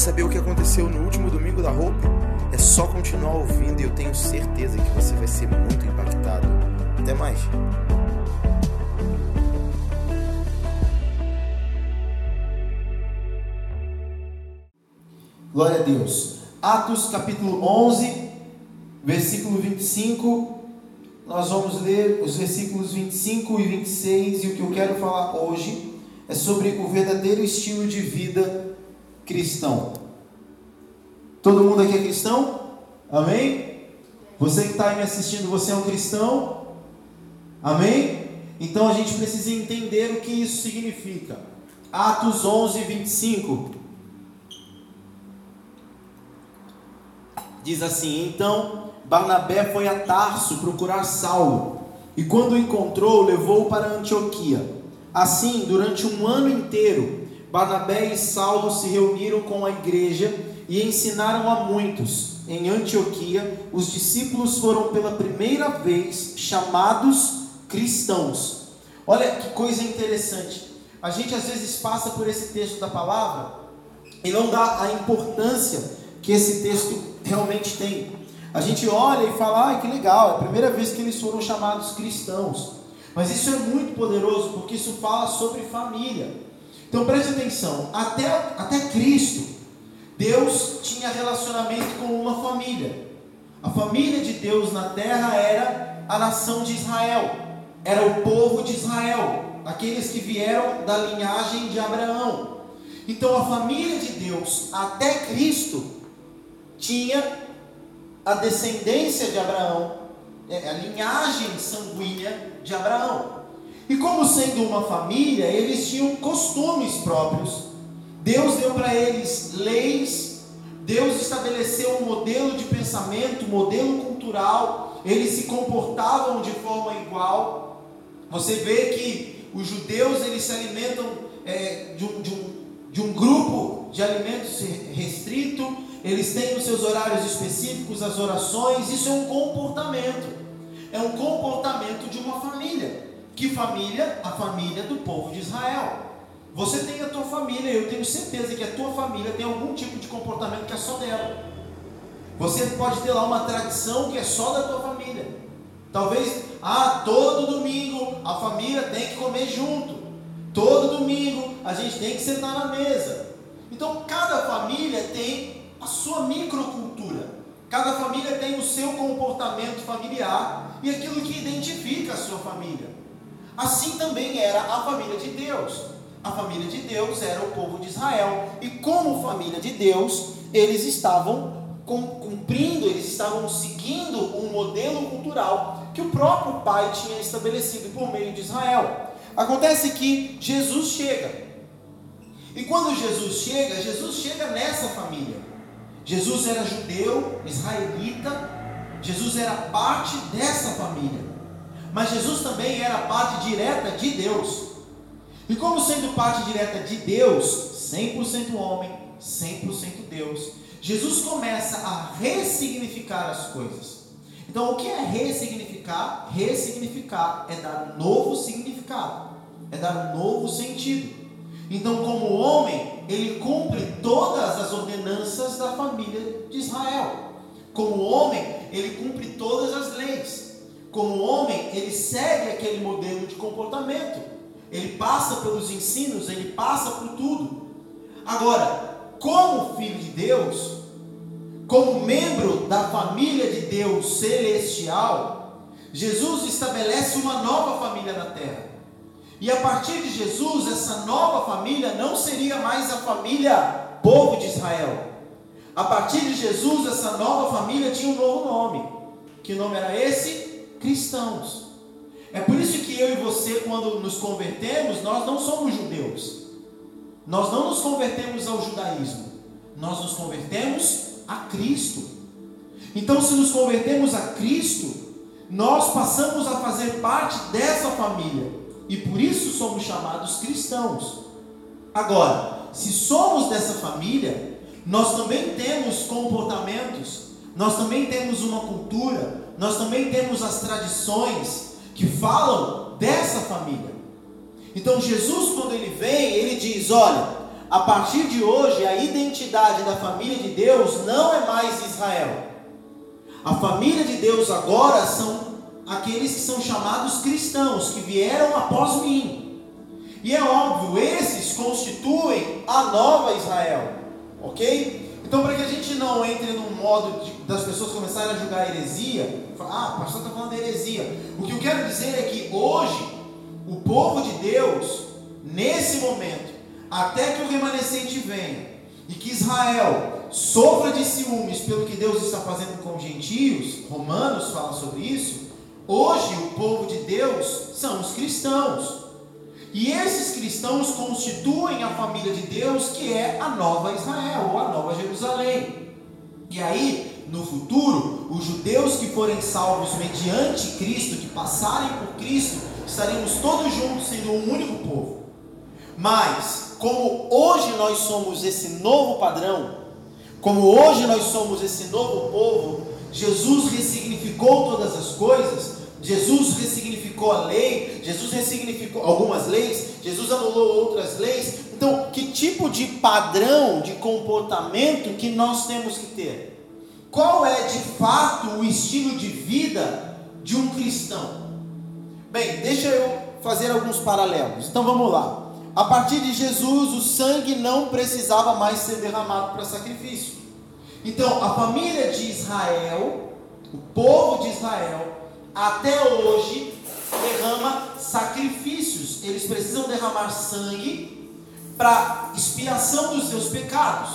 saber o que aconteceu no último domingo da roupa? É só continuar ouvindo e eu tenho certeza que você vai ser muito impactado. Até mais. Glória a Deus. Atos capítulo 11, versículo 25. Nós vamos ler os versículos 25 e 26 e o que eu quero falar hoje é sobre o verdadeiro estilo de vida cristão. Todo mundo aqui é cristão? Amém? Você que está me assistindo, você é um cristão? Amém? Então a gente precisa entender o que isso significa. Atos 11, 25. Diz assim: Então Barnabé foi a Tarso procurar Saulo, e quando o encontrou, levou-o para Antioquia. Assim, durante um ano inteiro, Barnabé e Saulo se reuniram com a igreja e ensinaram a muitos. Em Antioquia, os discípulos foram pela primeira vez chamados cristãos. Olha que coisa interessante. A gente às vezes passa por esse texto da palavra e não dá a importância que esse texto realmente tem. A gente olha e fala, ah, que legal, é a primeira vez que eles foram chamados cristãos. Mas isso é muito poderoso porque isso fala sobre família. Então preste atenção, até, até Cristo, Deus tinha relacionamento com uma família. A família de Deus na terra era a nação de Israel, era o povo de Israel, aqueles que vieram da linhagem de Abraão. Então a família de Deus até Cristo tinha a descendência de Abraão, é, a linhagem sanguínea de Abraão. E como sendo uma família, eles tinham costumes próprios. Deus deu para eles leis, Deus estabeleceu um modelo de pensamento, um modelo cultural, eles se comportavam de forma igual. Você vê que os judeus eles se alimentam é, de, um, de, um, de um grupo de alimentos restrito, eles têm os seus horários específicos, as orações, isso é um comportamento. É um comportamento de uma família. Que família? A família do povo de Israel. Você tem a tua família, eu tenho certeza que a tua família tem algum tipo de comportamento que é só dela. Você pode ter lá uma tradição que é só da tua família. Talvez, ah, todo domingo a família tem que comer junto. Todo domingo a gente tem que sentar na mesa. Então, cada família tem a sua microcultura. Cada família tem o seu comportamento familiar e aquilo que identifica a sua família. Assim também era a família de Deus. A família de Deus era o povo de Israel. E como família de Deus, eles estavam cumprindo, eles estavam seguindo um modelo cultural que o próprio pai tinha estabelecido por meio de Israel. Acontece que Jesus chega. E quando Jesus chega, Jesus chega nessa família. Jesus era judeu, israelita, Jesus era parte dessa família. Mas Jesus também era parte direta de Deus. E como sendo parte direta de Deus, 100% homem, 100% Deus, Jesus começa a ressignificar as coisas. Então, o que é ressignificar? Ressignificar é dar um novo significado, é dar um novo sentido. Então, como homem, ele cumpre todas as ordenanças da família de Israel. Como homem, ele cumpre todas as leis. Como homem, ele segue aquele modelo de comportamento. Ele passa pelos ensinos, ele passa por tudo. Agora, como filho de Deus, como membro da família de Deus celestial, Jesus estabelece uma nova família na terra. E a partir de Jesus, essa nova família não seria mais a família povo de Israel. A partir de Jesus, essa nova família tinha um novo nome. Que nome era esse? Cristãos. É por isso que eu e você, quando nos convertemos, nós não somos judeus. Nós não nos convertemos ao judaísmo. Nós nos convertemos a Cristo. Então, se nos convertemos a Cristo, nós passamos a fazer parte dessa família e por isso somos chamados cristãos. Agora, se somos dessa família, nós também temos comportamentos, nós também temos uma cultura, nós também temos as tradições que falam dessa família. Então Jesus, quando ele vem, ele diz: olha, a partir de hoje, a identidade da família de Deus não é mais Israel. A família de Deus agora são aqueles que são chamados cristãos, que vieram após mim. E é óbvio, esses constituem a nova Israel, ok? Então, para que a gente não entre num modo de, das pessoas começarem a julgar heresia, ah, o pastor está falando de heresia. O que eu quero dizer é que hoje, o povo de Deus, nesse momento, até que o remanescente venha, e que Israel sofra de ciúmes pelo que Deus está fazendo com os gentios, Romanos fala sobre isso, Hoje, o povo de Deus são os cristãos. E esses cristãos constituem a família de Deus, que é a nova Israel, ou a nova Jerusalém. E aí, no futuro, os judeus que forem salvos mediante Cristo, que passarem por Cristo, estaremos todos juntos sendo um único povo. Mas, como hoje nós somos esse novo padrão, como hoje nós somos esse novo povo, Jesus ressignificou todas as coisas Jesus ressignificou a lei, Jesus ressignificou algumas leis, Jesus anulou outras leis. Então, que tipo de padrão de comportamento que nós temos que ter? Qual é de fato o estilo de vida de um cristão? Bem, deixa eu fazer alguns paralelos. Então vamos lá. A partir de Jesus, o sangue não precisava mais ser derramado para sacrifício. Então, a família de Israel, o povo de Israel, até hoje derrama sacrifícios. Eles precisam derramar sangue para expiação dos seus pecados.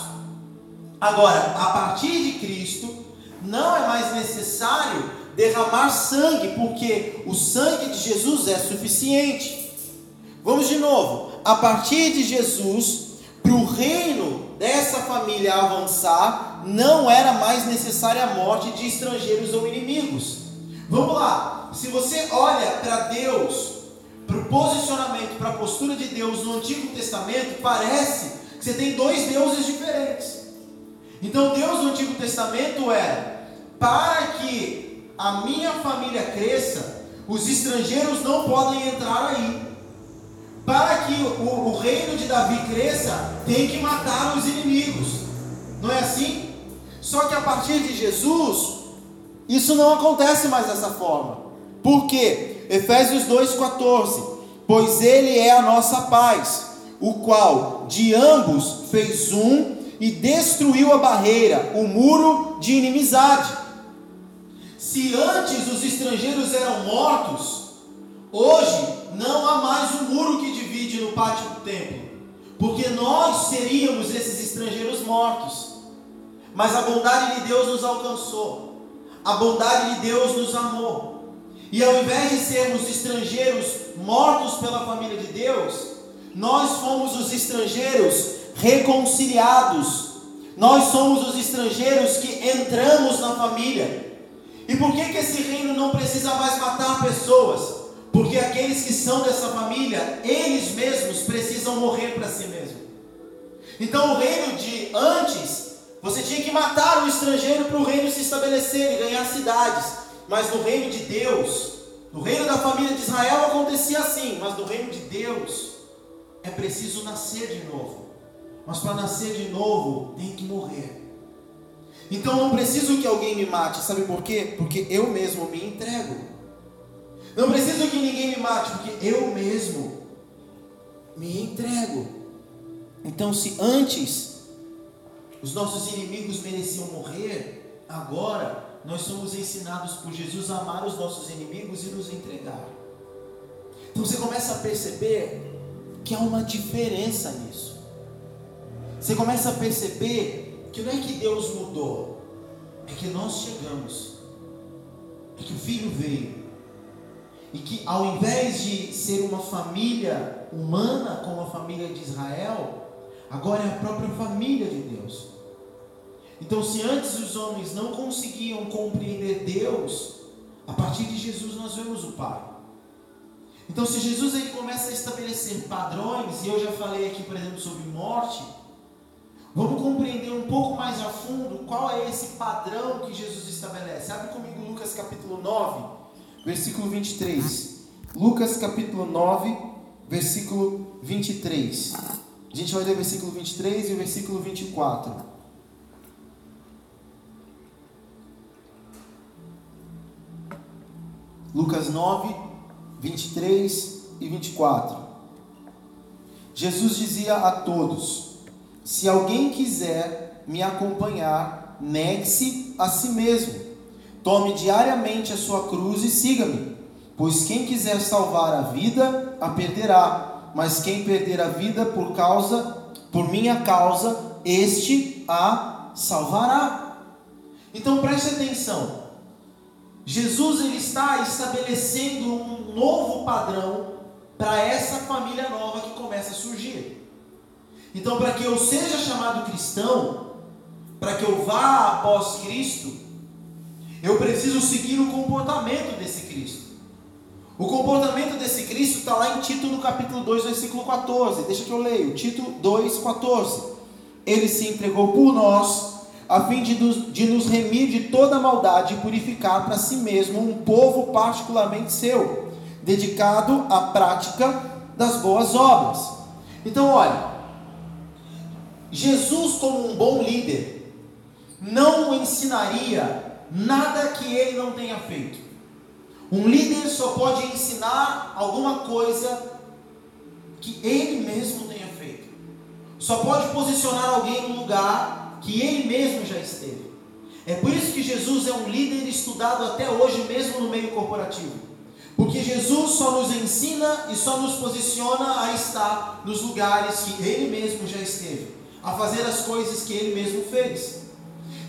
Agora, a partir de Cristo, não é mais necessário derramar sangue, porque o sangue de Jesus é suficiente. Vamos de novo. A partir de Jesus, para o reino dessa família avançar, não era mais necessária a morte de estrangeiros ou inimigos. Vamos lá. Se você olha para Deus, para o posicionamento, para a postura de Deus no Antigo Testamento, parece que você tem dois deuses diferentes. Então, Deus no Antigo Testamento era para que a minha família cresça, os estrangeiros não podem entrar aí. Para que o, o reino de Davi cresça, tem que matar os inimigos. Não é assim? Só que a partir de Jesus, isso não acontece mais dessa forma. Por quê? Efésios 2,14. Pois ele é a nossa paz, o qual de ambos fez um e destruiu a barreira, o muro de inimizade. Se antes os estrangeiros eram mortos, hoje não há mais um muro que divide no pátio do templo, porque nós seríamos esses estrangeiros mortos. Mas a bondade de Deus nos alcançou a bondade de Deus nos amou. E ao invés de sermos estrangeiros mortos pela família de Deus, nós fomos os estrangeiros reconciliados. Nós somos os estrangeiros que entramos na família. E por que, que esse reino não precisa mais matar pessoas? Porque aqueles que são dessa família, eles mesmos precisam morrer para si mesmos. Então o reino de antes você tinha que matar o estrangeiro para o reino se estabelecer e ganhar cidades. Mas no reino de Deus, no reino da família de Israel acontecia assim, mas no reino de Deus é preciso nascer de novo. Mas para nascer de novo tem que morrer. Então não preciso que alguém me mate, sabe por quê? Porque eu mesmo me entrego. Não preciso que ninguém me mate, porque eu mesmo me entrego. Então, se antes os nossos inimigos mereciam morrer, agora nós somos ensinados por Jesus a amar os nossos inimigos e nos entregar. Então você começa a perceber que há uma diferença nisso. Você começa a perceber que não é que Deus mudou, é que nós chegamos, é que o Filho veio, e que ao invés de ser uma família humana como a família de Israel, agora é a própria família de Deus. Então, se antes os homens não conseguiam compreender Deus, a partir de Jesus nós vemos o Pai. Então, se Jesus ele começa a estabelecer padrões, e eu já falei aqui, por exemplo, sobre morte, vamos compreender um pouco mais a fundo qual é esse padrão que Jesus estabelece. Abre comigo Lucas capítulo 9, versículo 23. Lucas capítulo 9, versículo 23. A gente vai ler o versículo 23 e o versículo 24. Lucas 9, 23 e 24. Jesus dizia a todos: Se alguém quiser me acompanhar, negue-se a si mesmo. Tome diariamente a sua cruz e siga-me. Pois quem quiser salvar a vida, a perderá, mas quem perder a vida por causa, por minha causa, este a salvará. Então preste atenção. Jesus ele está estabelecendo um novo padrão para essa família nova que começa a surgir. Então, para que eu seja chamado cristão, para que eu vá após Cristo, eu preciso seguir o comportamento desse Cristo. O comportamento desse Cristo está lá em Tito no capítulo 2, versículo 14. Deixa que eu leio. Tito 2, 14. Ele se entregou por nós a fim de nos, de nos remir de toda maldade e purificar para si mesmo um povo particularmente seu, dedicado à prática das boas obras. Então, olha, Jesus, como um bom líder, não ensinaria nada que ele não tenha feito. Um líder só pode ensinar alguma coisa que ele mesmo tenha feito. Só pode posicionar alguém no lugar que ele mesmo já esteve. É por isso que Jesus é um líder estudado até hoje, mesmo no meio corporativo. Porque Jesus só nos ensina e só nos posiciona a estar nos lugares que ele mesmo já esteve, a fazer as coisas que ele mesmo fez.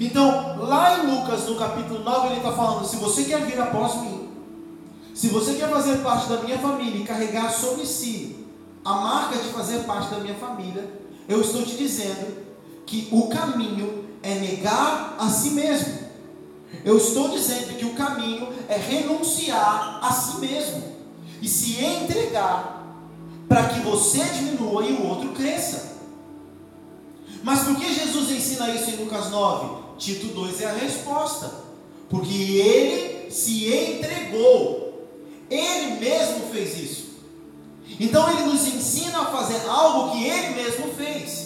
Então, lá em Lucas, no capítulo 9, ele está falando: se você quer vir após mim, se você quer fazer parte da minha família e carregar sobre si a marca de fazer parte da minha família, eu estou te dizendo que o caminho é negar a si mesmo. Eu estou dizendo que o caminho é renunciar a si mesmo e se entregar para que você diminua e o outro cresça. Mas por que Jesus ensina isso em Lucas 9? Tito 2 é a resposta. Porque ele se entregou. Ele mesmo fez isso. Então ele nos ensina a fazer algo que ele mesmo fez.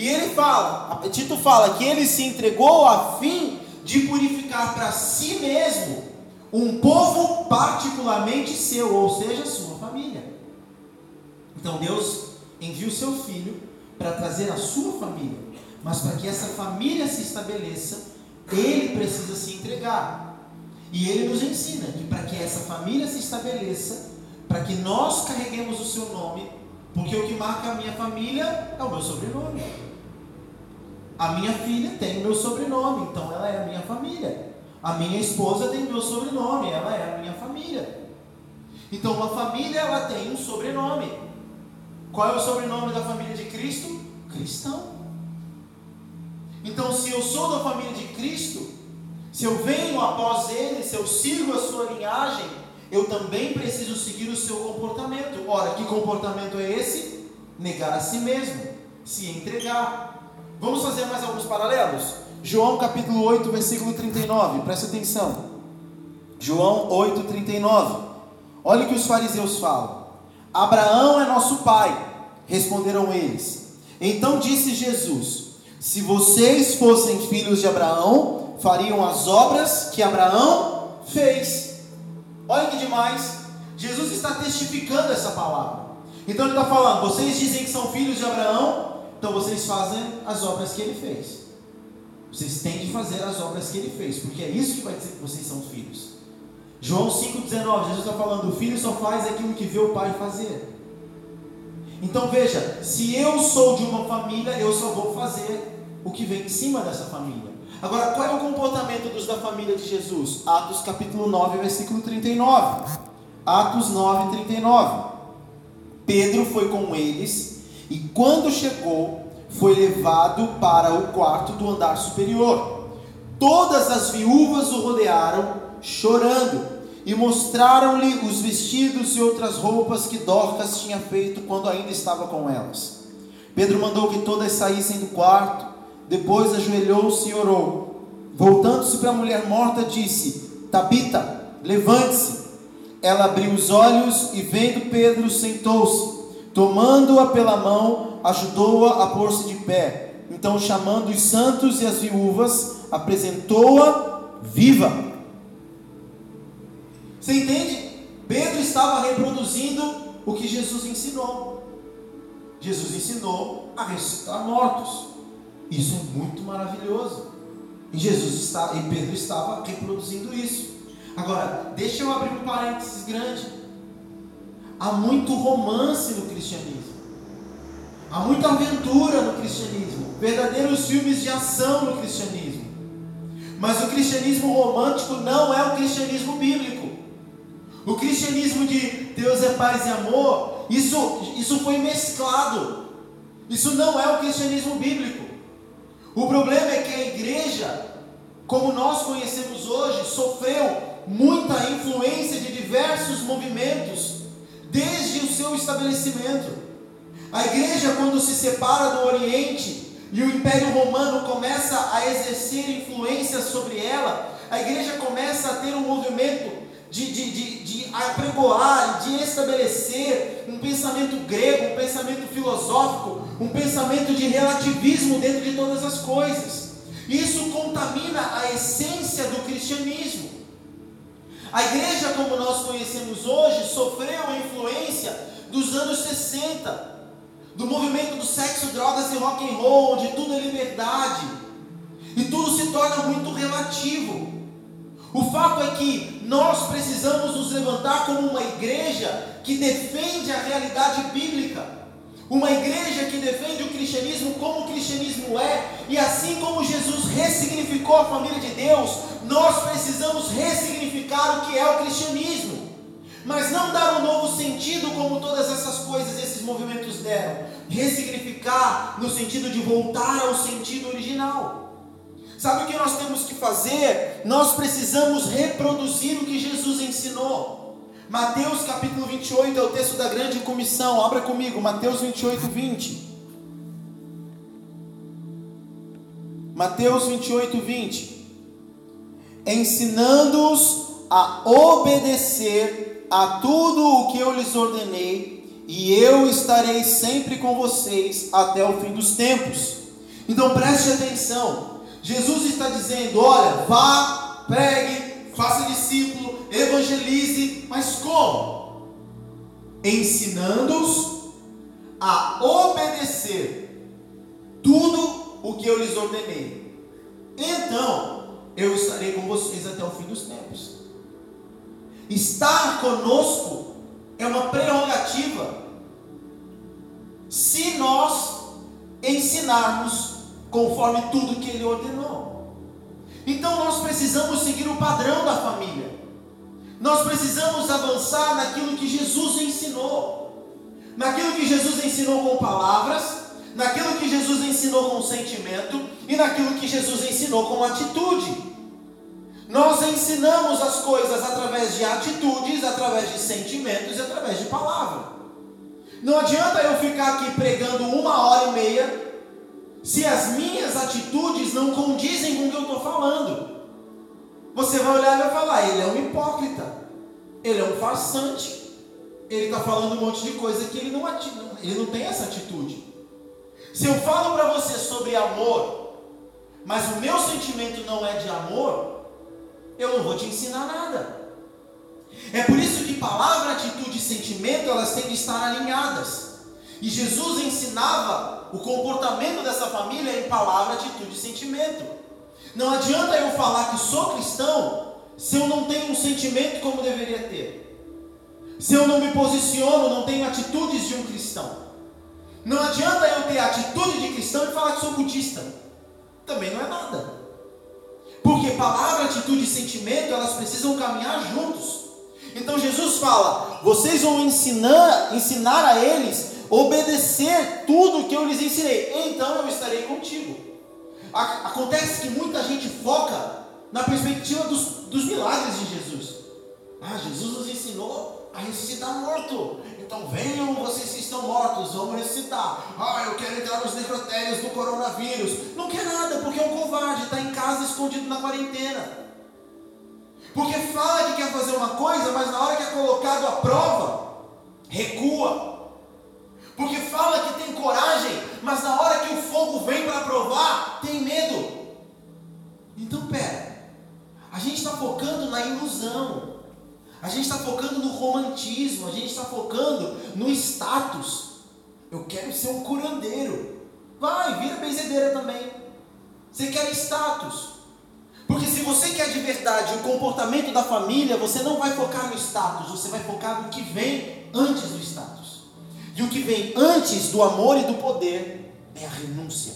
E ele fala, Tito fala que ele se entregou a fim de purificar para si mesmo um povo particularmente seu, ou seja, sua família. Então Deus envia o seu filho para trazer a sua família, mas para que essa família se estabeleça, ele precisa se entregar. E ele nos ensina que para que essa família se estabeleça, para que nós carreguemos o seu nome, porque o que marca a minha família é o meu sobrenome. A minha filha tem o meu sobrenome, então ela é a minha família. A minha esposa tem o meu sobrenome, ela é a minha família. Então uma família ela tem um sobrenome. Qual é o sobrenome da família de Cristo? Cristão. Então se eu sou da família de Cristo, se eu venho após ele, se eu sigo a sua linhagem, eu também preciso seguir o seu comportamento. Ora, que comportamento é esse? Negar a si mesmo, se entregar. Vamos fazer mais alguns paralelos? João capítulo 8, versículo 39, presta atenção. João 8, 39. Olha o que os fariseus falam. Abraão é nosso pai, responderam eles. Então disse Jesus: Se vocês fossem filhos de Abraão, fariam as obras que Abraão fez. Olha que demais. Jesus está testificando essa palavra. Então ele está falando: vocês dizem que são filhos de Abraão, então vocês fazem as obras que ele fez. Vocês têm de fazer as obras que ele fez, porque é isso que vai dizer que vocês são filhos. João 5,19, Jesus está falando: o filho só faz aquilo que vê o pai fazer. Então veja, se eu sou de uma família, eu só vou fazer o que vem em cima dessa família. Agora, qual é o comportamento dos da família de Jesus? Atos capítulo 9, versículo 39. Atos 9, 39. Pedro foi com eles e quando chegou, foi levado para o quarto do andar superior. Todas as viúvas o rodearam, chorando, e mostraram-lhe os vestidos e outras roupas que Dorcas tinha feito quando ainda estava com elas. Pedro mandou que todas saíssem do quarto, depois ajoelhou-se e orou. Voltando-se para a mulher morta, disse: Tabita, levante-se. Ela abriu os olhos e, vendo Pedro, sentou-se. Tomando-a pela mão, ajudou-a a, pôr-se de pé. Então, chamando os santos e as viúvas, apresentou-a viva. Você entende? Pedro estava reproduzindo o que Jesus ensinou. Jesus ensinou a ressuscitar mortos. Isso é muito maravilhoso. E Jesus está, e Pedro estava reproduzindo isso. Agora, deixa eu abrir um parênteses grande. Há muito romance no cristianismo. Há muita aventura no cristianismo. Verdadeiros filmes de ação no cristianismo. Mas o cristianismo romântico não é o cristianismo bíblico. O cristianismo de Deus é paz e amor, isso, isso foi mesclado. Isso não é o cristianismo bíblico. O problema é que a igreja, como nós conhecemos hoje, sofreu muita influência de diversos movimentos desde o seu estabelecimento. A igreja, quando se separa do Oriente e o Império Romano começa a exercer influência sobre ela, a igreja começa a ter um movimento de, de, de, de apregoar, de estabelecer um pensamento grego, um pensamento filosófico, um pensamento de relativismo dentro de todas as coisas. Isso contamina a essência do cristianismo. A igreja, como nós conhecemos hoje, sofreu a influência dos anos 60, do movimento do sexo, drogas e rock and roll, onde tudo é liberdade e tudo se torna muito relativo. O fato é que nós precisamos nos levantar como uma igreja que defende a realidade bíblica uma igreja que defende o cristianismo como o cristianismo é, e assim como Jesus ressignificou a família de Deus, nós precisamos ressignificar o que é o cristianismo. Mas não dar um novo sentido como todas essas coisas, esses movimentos deram. Ressignificar no sentido de voltar ao sentido original. Sabe o que nós temos que fazer? Nós precisamos reproduzir o que Jesus ensinou. Mateus capítulo 28 é o texto da grande comissão. Abra comigo, Mateus 28, 20. Mateus 28, 20. Ensinando-os a obedecer a tudo o que eu lhes ordenei, e eu estarei sempre com vocês até o fim dos tempos. Então preste atenção. Jesus está dizendo: olha, vá, pregue, faça discípulo evangelize, mas como? Ensinando-os a obedecer tudo o que eu lhes ordenei. Então, eu estarei com vocês até o fim dos tempos. Estar conosco é uma prerrogativa se nós ensinarmos conforme tudo que ele ordenou. Então nós precisamos seguir o padrão da família. Nós precisamos avançar naquilo que Jesus ensinou. Naquilo que Jesus ensinou com palavras, naquilo que Jesus ensinou com sentimento e naquilo que Jesus ensinou com atitude. Nós ensinamos as coisas através de atitudes, através de sentimentos e através de palavra. Não adianta eu ficar aqui pregando uma hora e meia se as minhas atitudes não condizem com o que eu estou falando. Você vai olhar e vai falar: ele é um hipócrita, ele é um farsante, ele está falando um monte de coisa que ele não, ele não tem essa atitude. Se eu falo para você sobre amor, mas o meu sentimento não é de amor, eu não vou te ensinar nada. É por isso que palavra, atitude e sentimento elas têm que estar alinhadas. E Jesus ensinava o comportamento dessa família em palavra, atitude e sentimento. Não adianta eu falar que sou cristão se eu não tenho um sentimento como deveria ter. Se eu não me posiciono, não tenho atitudes de um cristão. Não adianta eu ter atitude de cristão e falar que sou budista. Também não é nada. Porque palavra, atitude e sentimento, elas precisam caminhar juntos. Então Jesus fala: vocês vão ensinar, ensinar a eles obedecer tudo que eu lhes ensinei. Então eu estarei contigo. Acontece que muita gente foca na perspectiva dos, dos milagres de Jesus. Ah, Jesus nos ensinou a ressuscitar morto. Então venham vocês que estão mortos, vamos ressuscitar. Ah, eu quero entrar nos necrotérios do coronavírus. Não quer nada, porque é um covarde, está em casa escondido na quarentena. Porque fala que quer fazer uma coisa, mas na hora que é colocado à prova, recua. Porque fala que tem coragem, mas na hora que o fogo vem para provar, tem medo. Então, pera, a gente está focando na ilusão, a gente está focando no romantismo, a gente está focando no status. Eu quero ser um curandeiro. Vai, vira benzedeira também. Você quer status. Porque se você quer de verdade o comportamento da família, você não vai focar no status, você vai focar no que vem antes do status. E o que vem antes do amor e do poder é a renúncia.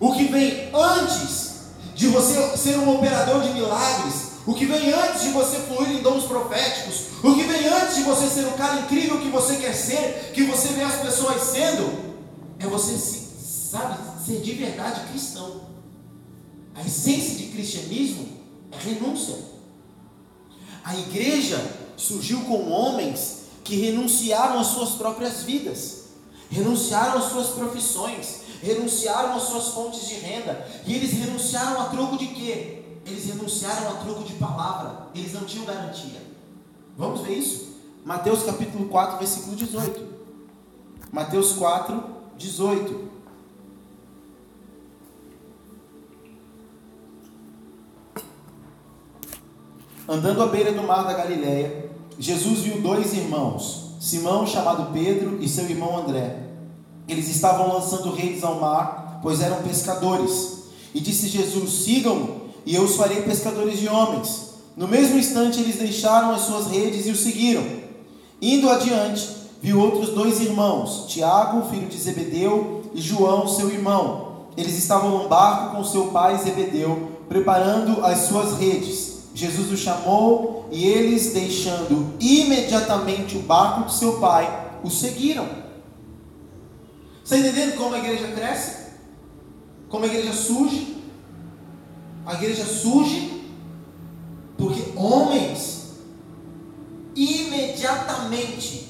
O que vem antes de você ser um operador de milagres, o que vem antes de você fluir em dons proféticos, o que vem antes de você ser o cara incrível que você quer ser, que você vê as pessoas sendo, é você, sabe, ser de verdade cristão. A essência de cristianismo é renúncia. A igreja surgiu com homens que renunciaram às suas próprias vidas, renunciaram às suas profissões, renunciaram às suas fontes de renda. E eles renunciaram a troco de quê? Eles renunciaram a troco de palavra. Eles não tinham garantia. Vamos ver isso? Mateus capítulo 4, versículo 18. Mateus 4, 18. Andando à beira do mar da Galileia, Jesus viu dois irmãos, Simão, chamado Pedro, e seu irmão André. Eles estavam lançando redes ao mar, pois eram pescadores. E disse Jesus: Sigam-me, e eu os farei pescadores de homens. No mesmo instante, eles deixaram as suas redes e o seguiram. Indo adiante, viu outros dois irmãos, Tiago, filho de Zebedeu, e João, seu irmão. Eles estavam no barco com seu pai Zebedeu, preparando as suas redes. Jesus os chamou e eles, deixando imediatamente o barco de seu pai, o seguiram. Está entendendo como a igreja cresce? Como a igreja surge? A igreja surge porque homens imediatamente,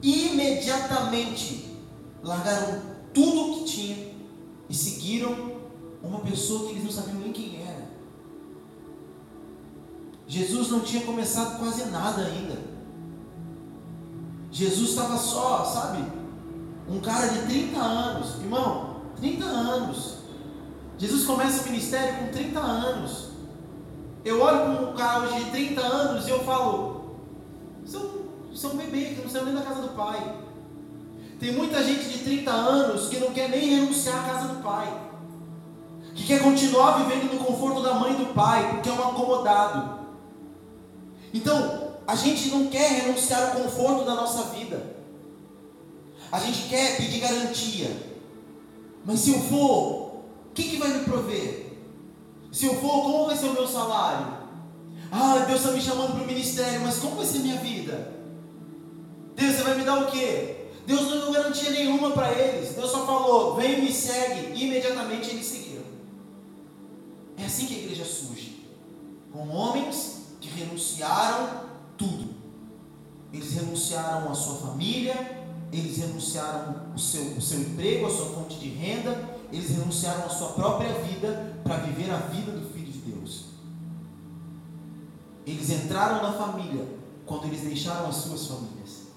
imediatamente largaram tudo o que tinham e seguiram uma pessoa que eles não sabiam nem quem era. Jesus não tinha começado quase nada ainda. Jesus estava só, sabe? Um cara de 30 anos, irmão, 30 anos. Jesus começa o ministério com 30 anos. Eu olho para um cara hoje de 30 anos e eu falo: você é um, você é um bebê que não saiu nem da casa do pai. Tem muita gente de 30 anos que não quer nem renunciar à casa do pai, que quer continuar vivendo no conforto da mãe e do pai, porque é um acomodado. Então, a gente não quer renunciar ao conforto da nossa vida. A gente quer pedir garantia. Mas se eu for, o que, que vai me prover? Se eu for, como vai ser o meu salário? Ah, Deus está me chamando para o ministério, mas como vai ser minha vida? Deus, você vai me dar o quê? Deus não deu garantia nenhuma para eles. Deus só falou: vem me segue. E imediatamente eles seguiram. É assim que a igreja surge com homens que renunciaram tudo. Eles renunciaram a sua família, eles renunciaram o seu, o seu emprego, a sua fonte de renda, eles renunciaram a sua própria vida para viver a vida do Filho de Deus. Eles entraram na família quando eles deixaram as suas famílias.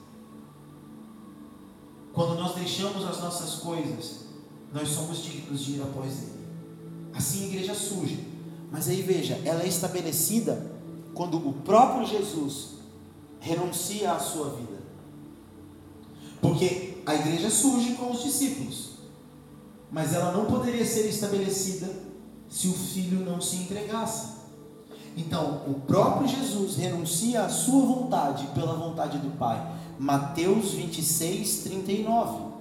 Quando nós deixamos as nossas coisas, nós somos dignos de ir após Ele. Assim a igreja surge. Mas aí veja, ela é estabelecida quando o próprio Jesus renuncia à sua vida. Porque a igreja surge com os discípulos, mas ela não poderia ser estabelecida se o filho não se entregasse. Então, o próprio Jesus renuncia à sua vontade pela vontade do Pai. Mateus 26, 39.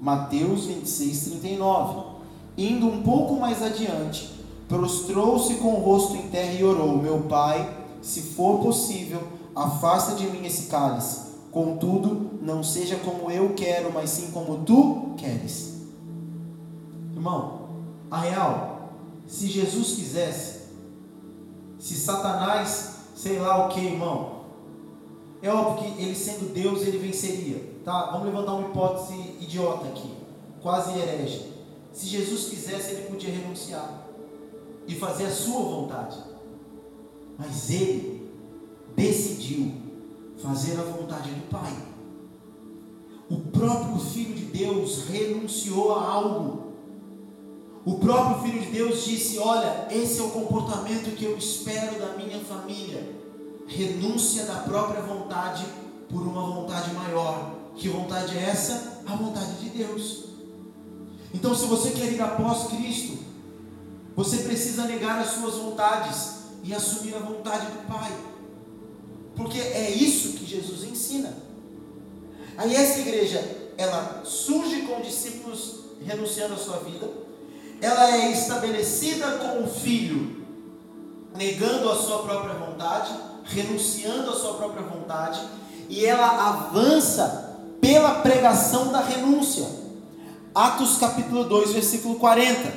Mateus 26, 39. Indo um pouco mais adiante, prostrou-se com o rosto em terra e orou: Meu Pai se for possível, afasta de mim esse cálice. Contudo, não seja como eu quero, mas sim como tu queres. Irmão, a real, se Jesus quisesse, se Satanás, sei lá o que, irmão, é óbvio que ele sendo Deus, ele venceria. Tá? Vamos levantar uma hipótese idiota aqui, quase herege. Se Jesus quisesse, ele podia renunciar e fazer a sua vontade. Mas ele decidiu fazer a vontade do Pai. O próprio Filho de Deus renunciou a algo. O próprio Filho de Deus disse: Olha, esse é o comportamento que eu espero da minha família. Renúncia da própria vontade por uma vontade maior. Que vontade é essa? A vontade de Deus. Então, se você quer ir após Cristo, você precisa negar as suas vontades e assumir a vontade do Pai. Porque é isso que Jesus ensina. Aí essa igreja, ela surge com discípulos renunciando à sua vida, ela é estabelecida com o filho negando a sua própria vontade, renunciando à sua própria vontade, e ela avança pela pregação da renúncia. Atos capítulo 2, versículo 40.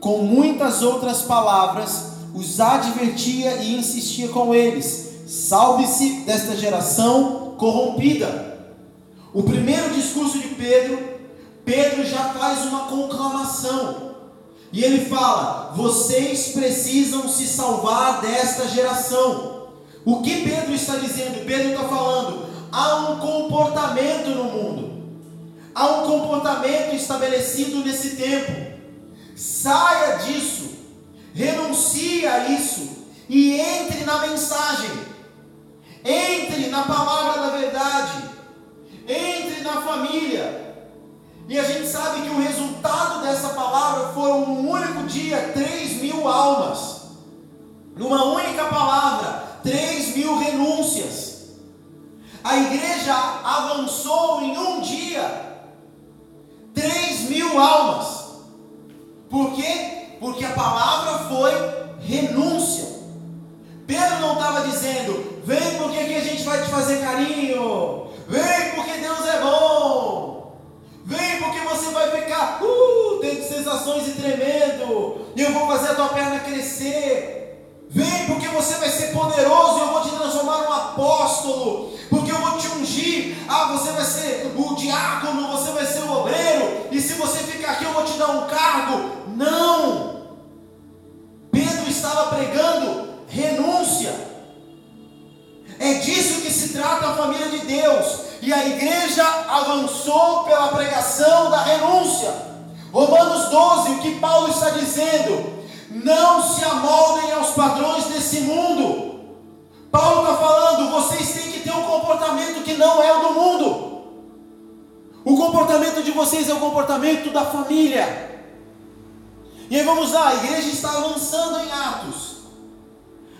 Com muitas outras palavras, os advertia e insistia com eles: salve-se desta geração corrompida. O primeiro discurso de Pedro, Pedro já faz uma conclamação. E ele fala: vocês precisam se salvar desta geração. O que Pedro está dizendo? Pedro está falando: há um comportamento no mundo, há um comportamento estabelecido nesse tempo. Saia disso, renuncie a isso e entre na mensagem, entre na palavra da verdade entre na família. E a gente sabe que o resultado dessa palavra foi um único dia, 3 mil almas. Numa única palavra, 3 mil renúncias. A igreja avançou em um dia, 3 mil almas. Por quê? Porque a palavra foi renúncia. Pedro não estava dizendo, vem porque aqui a gente vai te fazer carinho, Vem porque Deus é bom. Vem porque você vai ficar uh, tendo sensações e tremendo. E eu vou fazer a tua perna crescer. Vem porque você vai ser poderoso e eu vou te transformar num apóstolo. Porque eu vou te ungir. Ah, você vai ser o diácono, você vai ser o obreiro. E se você ficar aqui, eu vou te dar um cargo. Não. Pedro estava pregando renúncia. É disso que se trata a família de Deus. E a igreja avançou pela pregação da renúncia. Romanos 12, o que Paulo está dizendo? Não se amoldem aos padrões desse mundo. Paulo está falando, vocês têm que ter um comportamento que não é o do mundo. O comportamento de vocês é o comportamento da família. E aí vamos lá, a igreja está avançando em Atos.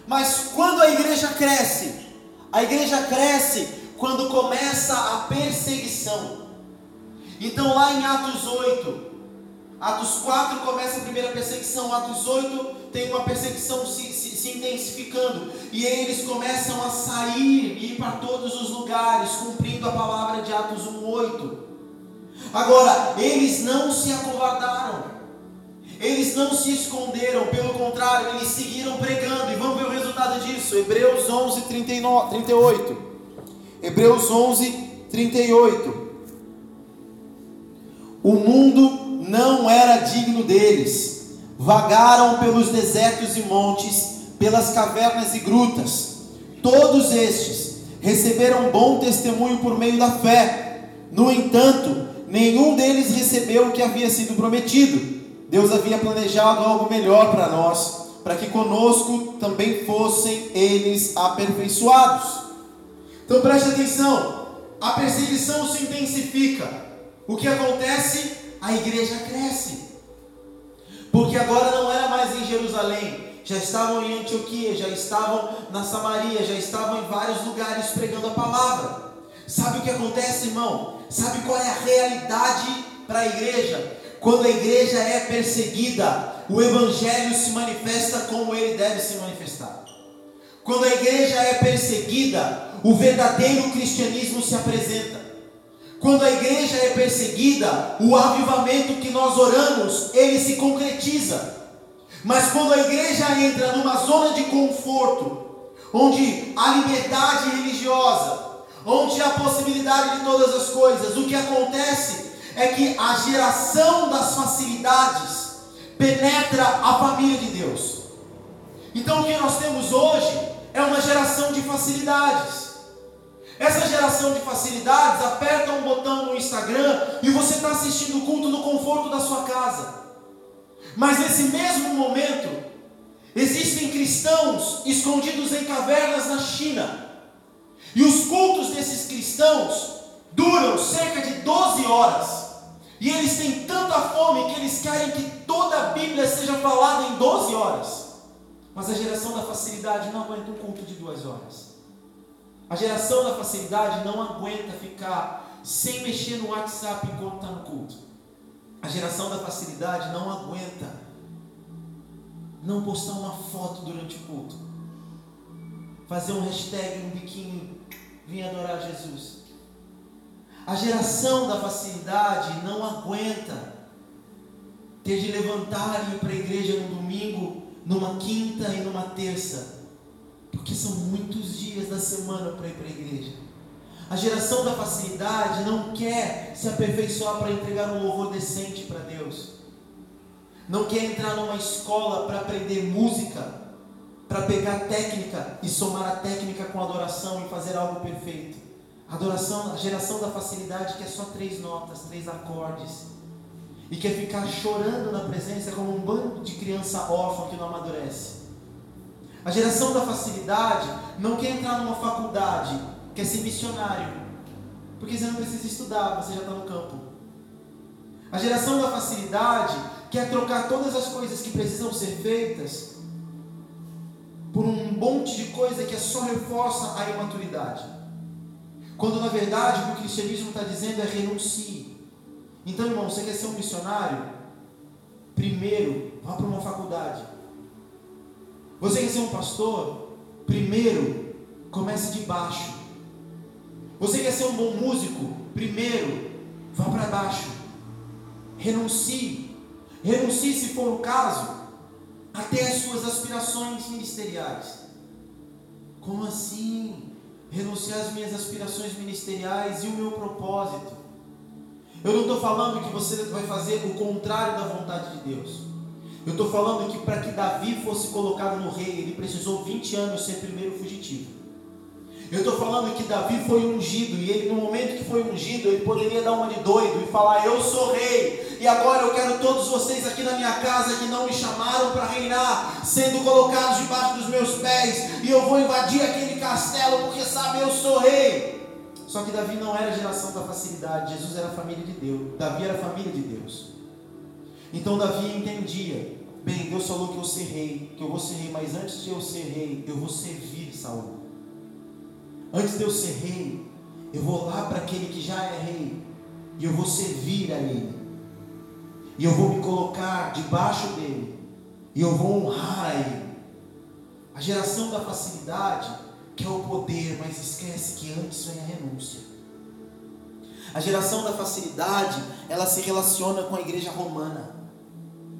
Mas quando a igreja cresce, a igreja cresce quando começa a perseguição. Então, lá em Atos 8, Atos 4 começa a primeira perseguição, Atos 8 tem uma perseguição se, se, se intensificando, e eles começam a sair e ir para todos os lugares, cumprindo a palavra de Atos 1,8. Agora, eles não se acovardaram, eles não se esconderam, pelo contrário, eles seguiram pregando. E vamos ver o resultado disso. Hebreus 11, 39, 38. Hebreus 11, 38. O mundo não era digno deles. Vagaram pelos desertos e montes, pelas cavernas e grutas. Todos estes receberam bom testemunho por meio da fé. No entanto, nenhum deles recebeu o que havia sido prometido Deus havia planejado algo melhor para nós, para que conosco também fossem eles aperfeiçoados. Então preste atenção: a perseguição se intensifica. O que acontece? A igreja cresce. Porque agora não era mais em Jerusalém, já estavam em Antioquia, já estavam na Samaria, já estavam em vários lugares pregando a palavra. Sabe o que acontece, irmão? Sabe qual é a realidade para a igreja? Quando a igreja é perseguida, o evangelho se manifesta como ele deve se manifestar. Quando a igreja é perseguida, o verdadeiro cristianismo se apresenta. Quando a igreja é perseguida, o avivamento que nós oramos, ele se concretiza. Mas quando a igreja entra numa zona de conforto, onde há liberdade religiosa, onde há possibilidade de todas as coisas, o que acontece é que a geração das facilidades penetra a família de Deus. Então o que nós temos hoje é uma geração de facilidades. Essa geração de facilidades aperta um botão no Instagram e você está assistindo o culto no conforto da sua casa. Mas nesse mesmo momento, existem cristãos escondidos em cavernas na China. E os cultos desses cristãos duram cerca de 12 horas. E eles têm tanta fome que eles querem que toda a Bíblia seja falada em 12 horas. Mas a geração da facilidade não aguenta um culto de duas horas. A geração da facilidade não aguenta ficar sem mexer no WhatsApp enquanto está no culto. A geração da facilidade não aguenta não postar uma foto durante o culto. Fazer um hashtag, um biquíni, vim adorar Jesus. A geração da facilidade não aguenta ter de levantar e ir para a igreja no domingo, numa quinta e numa terça, porque são muitos dias da semana para ir para a igreja. A geração da facilidade não quer se aperfeiçoar para entregar um louvor decente para Deus. Não quer entrar numa escola para aprender música, para pegar técnica e somar a técnica com adoração e fazer algo perfeito. Adoração, a geração da facilidade quer só três notas, três acordes. E quer ficar chorando na presença como um bando de criança órfã que não amadurece. A geração da facilidade não quer entrar numa faculdade, quer ser missionário. Porque você não precisa estudar, você já está no campo. A geração da facilidade quer trocar todas as coisas que precisam ser feitas por um monte de coisa que só reforça a imaturidade. Quando na verdade o que o cristianismo está dizendo é renuncie. Então, irmão, você quer ser um missionário? Primeiro, vá para uma faculdade. Você quer ser um pastor? Primeiro, comece de baixo. Você quer ser um bom músico? Primeiro, vá para baixo. Renuncie. Renuncie, se for o caso, até as suas aspirações ministeriais. Como assim? Renunciar às minhas aspirações ministeriais e o meu propósito. Eu não estou falando que você vai fazer o contrário da vontade de Deus. Eu estou falando que para que Davi fosse colocado no rei, ele precisou 20 anos ser primeiro fugitivo. Eu estou falando que Davi foi ungido, e ele, no momento que foi ungido, ele poderia dar uma de doido e falar: Eu sou rei, e agora eu quero todos vocês aqui na minha casa que não me chamaram para reinar, sendo colocados debaixo dos meus pés, e eu vou invadir aquele castelo, porque sabe, eu sou rei. Só que Davi não era geração da facilidade, Jesus era família de Deus, Davi era família de Deus. Então Davi entendia: bem, Deus falou que eu ser rei, que eu vou ser rei, mas antes de eu ser rei, eu vou servir Saul. Antes de eu ser rei, eu vou lá para aquele que já é rei e eu vou servir a ele. E eu vou me colocar debaixo dele e eu vou honrar a ele. A geração da facilidade quer o poder, mas esquece que antes vem a renúncia. A geração da facilidade, ela se relaciona com a igreja romana.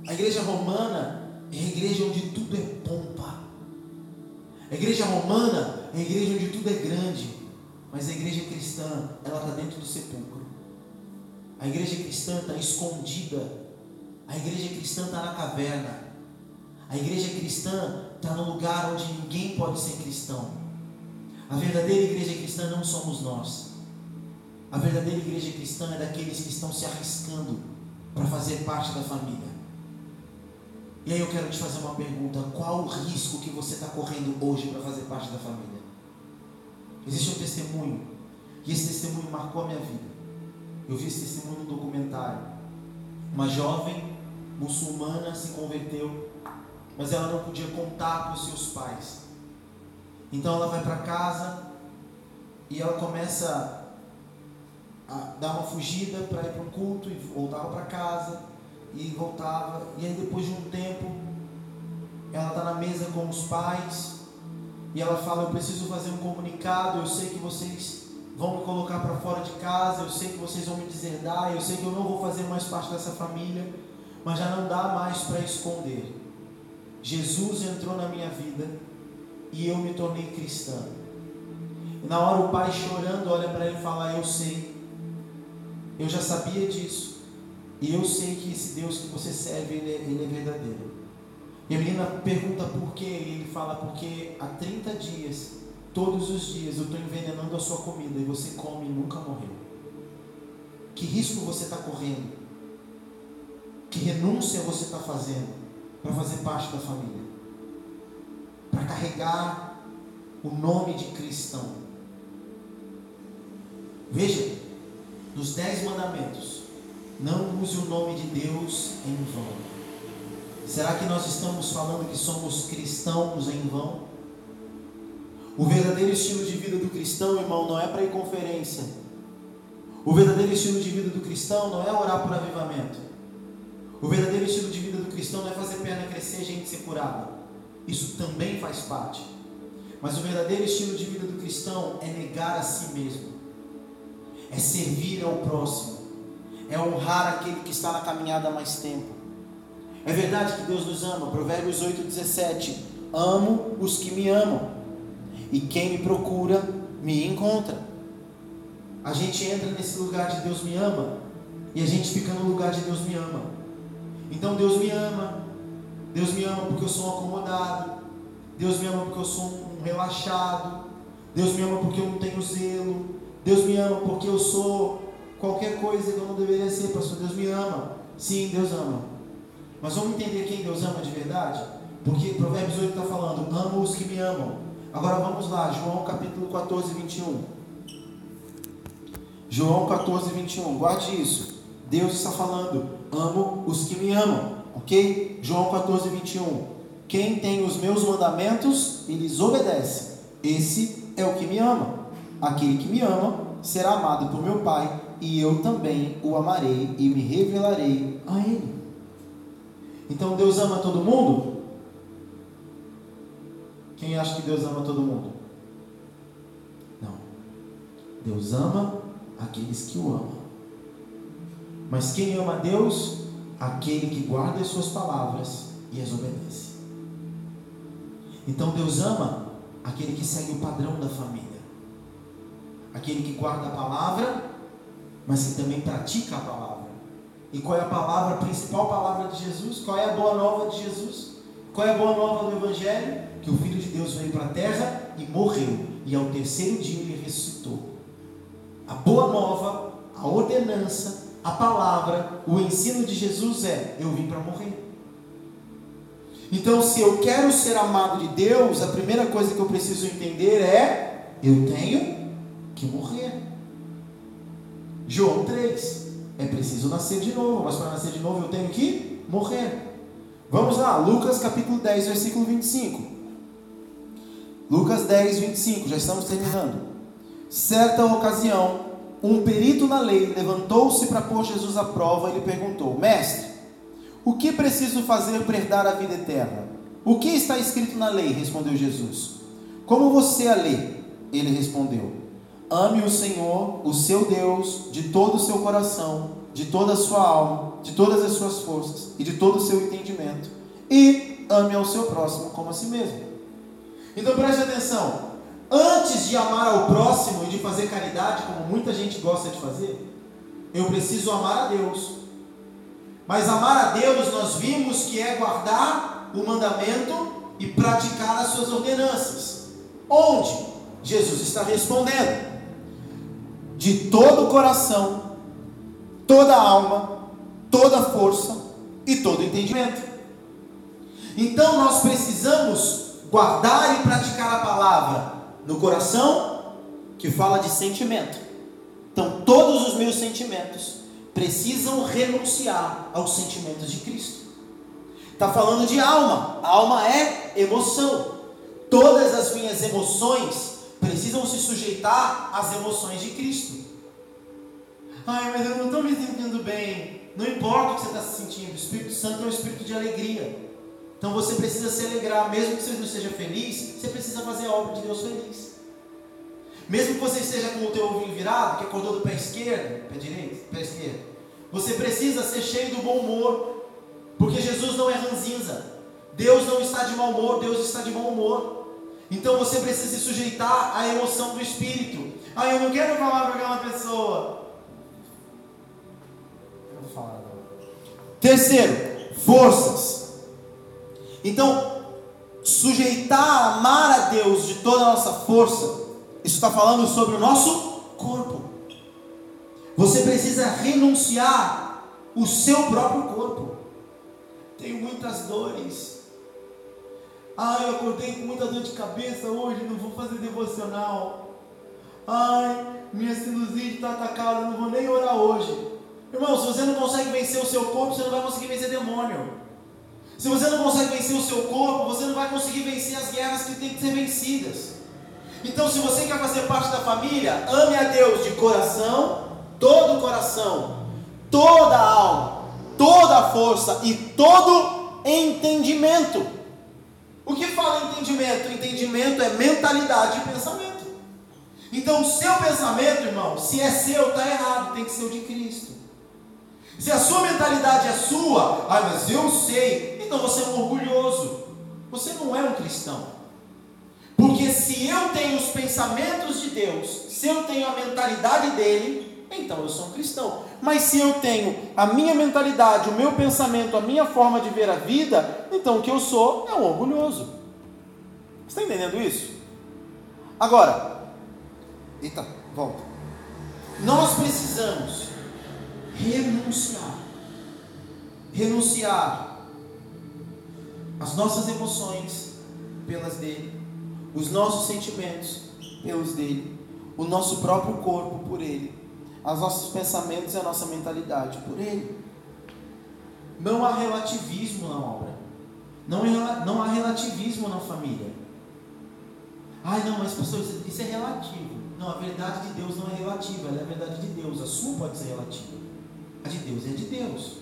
A igreja romana é a igreja onde tudo é pompa. A igreja romana é a igreja onde tudo é grande, mas a igreja cristã, ela está dentro do sepulcro. A igreja cristã está escondida. A igreja cristã está na caverna. A igreja cristã está no lugar onde ninguém pode ser cristão. A verdadeira igreja cristã não somos nós. A verdadeira igreja cristã é daqueles que estão se arriscando para fazer parte da família. E aí eu quero te fazer uma pergunta: qual o risco que você está correndo hoje para fazer parte da família? Existe um testemunho, e esse testemunho marcou a minha vida. Eu vi esse testemunho no documentário. Uma jovem muçulmana se converteu, mas ela não podia contar para os seus pais. Então ela vai para casa e ela começa a dar uma fugida para ir para o culto e voltava para casa e voltava. E aí depois de um tempo, ela está na mesa com os pais e ela fala: Eu preciso fazer um comunicado. Eu sei que vocês vão me colocar para fora de casa. Eu sei que vocês vão me deserdar. Eu sei que eu não vou fazer mais parte dessa família. Mas já não dá mais para esconder. Jesus entrou na minha vida e eu me tornei cristã. E na hora o pai chorando olha para ele e fala: Eu sei. Eu já sabia disso. E eu sei que esse Deus que você serve, ele é, ele é verdadeiro. E a menina pergunta por quê, e ele fala, porque há 30 dias todos os dias eu estou envenenando a sua comida e você come e nunca morreu? Que risco você está correndo? Que renúncia você está fazendo para fazer parte da família? Para carregar o nome de cristão. Veja, dos dez mandamentos, não use o nome de Deus em vão. Será que nós estamos falando que somos cristãos em vão? O verdadeiro estilo de vida do cristão, irmão, não é para ir conferência. O verdadeiro estilo de vida do cristão não é orar por avivamento. O verdadeiro estilo de vida do cristão não é fazer perna crescer, gente ser curada. Isso também faz parte. Mas o verdadeiro estilo de vida do cristão é negar a si mesmo, é servir ao próximo, é honrar aquele que está na caminhada há mais tempo. É verdade que Deus nos ama. Provérbios 8,17. Amo os que me amam e quem me procura, me encontra. A gente entra nesse lugar de Deus me ama. E a gente fica no lugar de Deus me ama. Então Deus me ama. Deus me ama porque eu sou um acomodado. Deus me ama porque eu sou um relaxado. Deus me ama porque eu não tenho zelo. Deus me ama porque eu sou qualquer coisa que eu não deveria ser, pastor. Deus me ama. Sim, Deus ama. Mas vamos entender quem Deus ama de verdade? Porque Provérbios 8 está falando: amo os que me amam. Agora vamos lá, João capítulo 14, 21. João 14, 21. Guarde isso. Deus está falando: amo os que me amam. Ok? João 14, 21. Quem tem os meus mandamentos e lhes obedece, esse é o que me ama. Aquele que me ama será amado por meu Pai, e eu também o amarei e me revelarei a ele. Então Deus ama todo mundo? Quem acha que Deus ama todo mundo? Não. Deus ama aqueles que o amam. Mas quem ama a Deus? Aquele que guarda as suas palavras e as obedece. Então Deus ama aquele que segue o padrão da família. Aquele que guarda a palavra, mas que também pratica a palavra. E qual é a palavra, a principal palavra de Jesus? Qual é a boa nova de Jesus? Qual é a boa nova do Evangelho? que o Filho de Deus veio para a terra e morreu, e ao terceiro dia ele ressuscitou. A boa nova, a ordenança, a palavra, o ensino de Jesus é: eu vim para morrer. Então, se eu quero ser amado de Deus, a primeira coisa que eu preciso entender é: eu tenho que morrer. João 3: é preciso nascer de novo, mas para nascer de novo eu tenho que morrer. Vamos lá, Lucas capítulo 10, versículo 25. Lucas 10, 25, já estamos terminando. Certa ocasião, um perito na lei levantou-se para pôr Jesus à prova e lhe perguntou: Mestre, o que preciso fazer para herdar a vida eterna? O que está escrito na lei? respondeu Jesus. Como você a lê? Ele respondeu: Ame o Senhor, o seu Deus, de todo o seu coração, de toda a sua alma, de todas as suas forças e de todo o seu entendimento, e ame ao seu próximo como a si mesmo. Então preste atenção. Antes de amar ao próximo e de fazer caridade, como muita gente gosta de fazer, eu preciso amar a Deus. Mas amar a Deus nós vimos que é guardar o mandamento e praticar as suas ordenanças. Onde? Jesus está respondendo. De todo o coração, toda a alma, toda a força e todo entendimento. Então nós precisamos guardar e praticar a palavra no coração, que fala de sentimento. Então, todos os meus sentimentos precisam renunciar aos sentimentos de Cristo. Está falando de alma. A alma é emoção. Todas as minhas emoções precisam se sujeitar às emoções de Cristo. Ai, mas eu não estou me sentindo bem. Não importa o que você está se sentindo, o Espírito Santo é um espírito de alegria. Então você precisa se alegrar, mesmo que você não esteja feliz, você precisa fazer a obra de Deus feliz. Mesmo que você esteja com o teu ovinho virado, que acordou do pé esquerdo, pé direito, pé esquerdo, você precisa ser cheio do bom humor, porque Jesus não é ranzinza. Deus não está de mau humor, Deus está de bom humor. Então você precisa se sujeitar à emoção do Espírito. Ah, eu não quero falar para aquela pessoa. Eu vou falar agora. Terceiro, forças. Então, sujeitar, amar a Deus de toda a nossa força, isso está falando sobre o nosso corpo. Você precisa renunciar o seu próprio corpo. Tenho muitas dores. Ai, eu acordei com muita dor de cabeça hoje, não vou fazer devocional. Ai, minha sinusite está atacada, não vou nem orar hoje. Irmão, se você não consegue vencer o seu corpo, você não vai conseguir vencer demônio. Se você não consegue vencer o seu corpo, você não vai conseguir vencer as guerras que têm que ser vencidas. Então, se você quer fazer parte da família, ame a Deus de coração, todo o coração, toda a alma, toda a força e todo entendimento. O que fala entendimento? Entendimento é mentalidade e pensamento. Então, o seu pensamento, irmão, se é seu, está errado, tem que ser o de Cristo. Se a sua mentalidade é sua, ah, mas eu sei, então você é um orgulhoso. Você não é um cristão. Porque se eu tenho os pensamentos de Deus, se eu tenho a mentalidade dele, então eu sou um cristão. Mas se eu tenho a minha mentalidade, o meu pensamento, a minha forma de ver a vida, então o que eu sou é um orgulhoso. Você está entendendo isso? Agora, eita, volta. Nós precisamos renunciar. Renunciar as nossas emoções pelas dele, os nossos sentimentos pelos dele, o nosso próprio corpo por ele, os nossos pensamentos e a nossa mentalidade por ele. Não há relativismo na obra. Não, não há relativismo na família. Ai, não, mas pastor, isso é relativo. Não, a verdade de Deus não é relativa, ela é a verdade de Deus. A sua pode ser relativa. A de Deus é de Deus.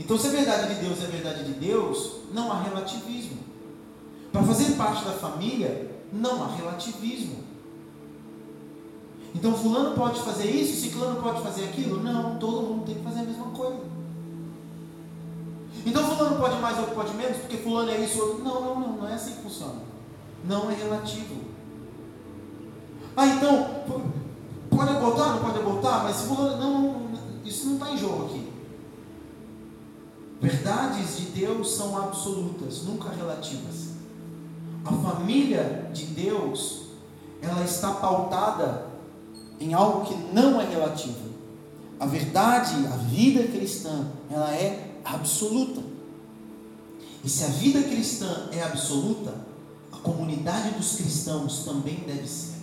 Então, se a verdade de Deus é a verdade de Deus, não há relativismo. Para fazer parte da família, não há relativismo. Então, Fulano pode fazer isso, Ciclano pode fazer aquilo? Não, todo mundo tem que fazer a mesma coisa. Então, Fulano pode mais, outro pode menos, porque Fulano é isso, outro. Não, não, não, não é assim que funciona. Não é relativo. Ah, então, Pode abortar? Não pode abortar? Mas fulano, não, não, isso não está em jogo aqui. Verdades de Deus são absolutas, nunca relativas. A família de Deus, ela está pautada em algo que não é relativo. A verdade, a vida cristã, ela é absoluta. E se a vida cristã é absoluta, a comunidade dos cristãos também deve ser.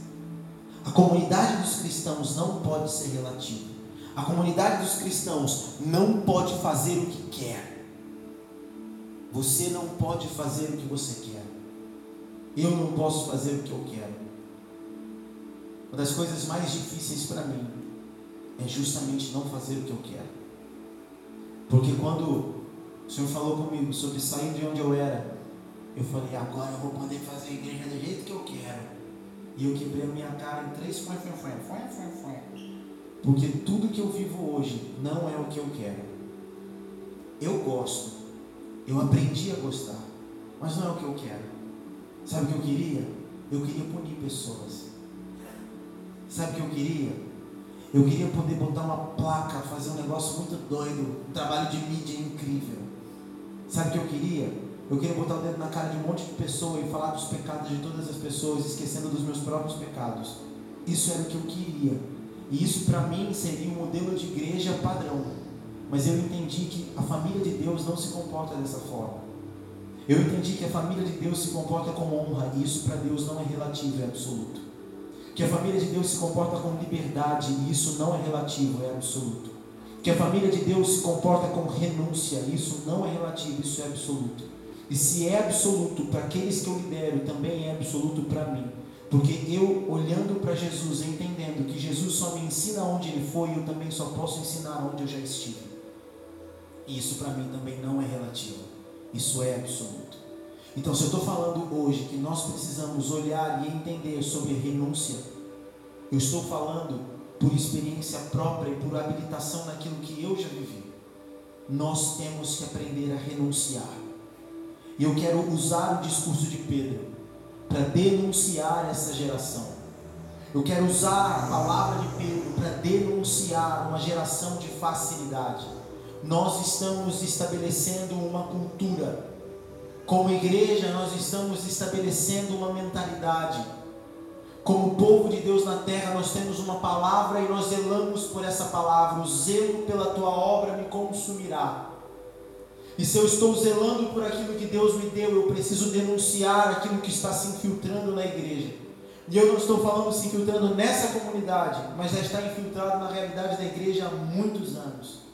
A comunidade dos cristãos não pode ser relativa. A comunidade dos cristãos não pode fazer o que quer. Você não pode fazer o que você quer. Eu não posso fazer o que eu quero. Uma das coisas mais difíceis para mim é justamente não fazer o que eu quero. Porque quando o Senhor falou comigo sobre sair de onde eu era, eu falei, agora eu vou poder fazer a igreja do jeito que eu quero. E eu quebrei a minha cara em três foi, foi, foi, foi, foi, foi. Porque tudo que eu vivo hoje não é o que eu quero. Eu gosto. Eu aprendi a gostar. Mas não é o que eu quero. Sabe o que eu queria? Eu queria punir pessoas. Sabe o que eu queria? Eu queria poder botar uma placa, fazer um negócio muito doido, um trabalho de mídia incrível. Sabe o que eu queria? Eu queria botar o dedo na cara de um monte de pessoa e falar dos pecados de todas as pessoas, esquecendo dos meus próprios pecados. Isso era o que eu queria. E isso para mim seria um modelo de igreja padrão. Mas eu entendi que a família de Deus não se comporta dessa forma. Eu entendi que a família de Deus se comporta com honra, e isso para Deus não é relativo, é absoluto. Que a família de Deus se comporta com liberdade, e isso não é relativo, é absoluto. Que a família de Deus se comporta com renúncia, e isso não é relativo, isso é absoluto. E se é absoluto para aqueles que eu lidero, também é absoluto para mim. Porque eu, olhando para Jesus, entendendo que Jesus só me ensina onde ele foi, eu também só posso ensinar onde eu já estive. E isso para mim também não é relativo. Isso é absoluto. Então, se eu estou falando hoje que nós precisamos olhar e entender sobre renúncia, eu estou falando por experiência própria e por habilitação naquilo que eu já vivi. Nós temos que aprender a renunciar. E eu quero usar o discurso de Pedro para denunciar essa geração. Eu quero usar a palavra de Pedro para denunciar uma geração de facilidade. Nós estamos estabelecendo uma cultura Como igreja, nós estamos estabelecendo uma mentalidade. Como povo de Deus na terra, nós temos uma palavra e nós zelamos por essa palavra. O zelo pela tua obra me consumirá. E se eu estou zelando por aquilo que Deus me deu, eu preciso denunciar aquilo que está se infiltrando na igreja. E eu não estou falando se infiltrando nessa comunidade, mas já está infiltrado na realidade da igreja há muitos anos.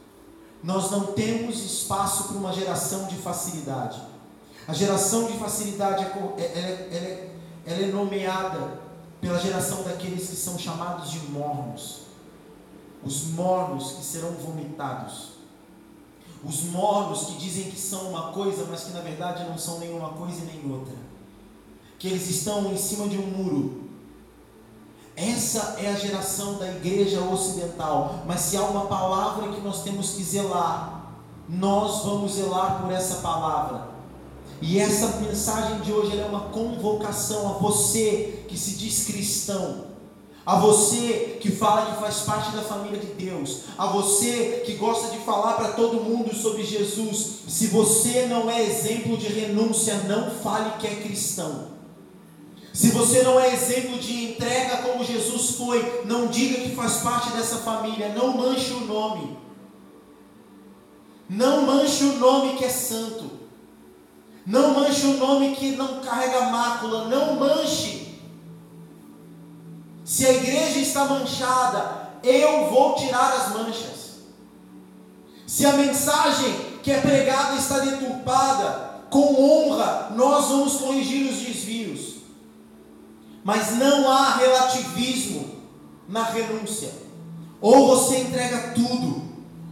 Nós não temos espaço para uma geração de facilidade. A geração de facilidade é, é, é, ela é, ela é nomeada pela geração daqueles que são chamados de mornos. Os mornos que serão vomitados. Os mornos que dizem que são uma coisa, mas que na verdade não são nenhuma coisa e nem outra. Que eles estão em cima de um muro. Essa é a geração da igreja ocidental. Mas se há uma palavra que nós temos que zelar, nós vamos zelar por essa palavra. E essa mensagem de hoje é uma convocação a você que se diz cristão a você que fala que faz parte da família de Deus, a você que gosta de falar para todo mundo sobre Jesus, se você não é exemplo de renúncia, não fale que é cristão. Se você não é exemplo de entrega como Jesus foi, não diga que faz parte dessa família, não manche o nome. Não manche o nome que é santo. Não manche o nome que não carrega mácula, não manche se a igreja está manchada, eu vou tirar as manchas. Se a mensagem que é pregada está deturpada, com honra, nós vamos corrigir os desvios. Mas não há relativismo na renúncia. Ou você entrega tudo,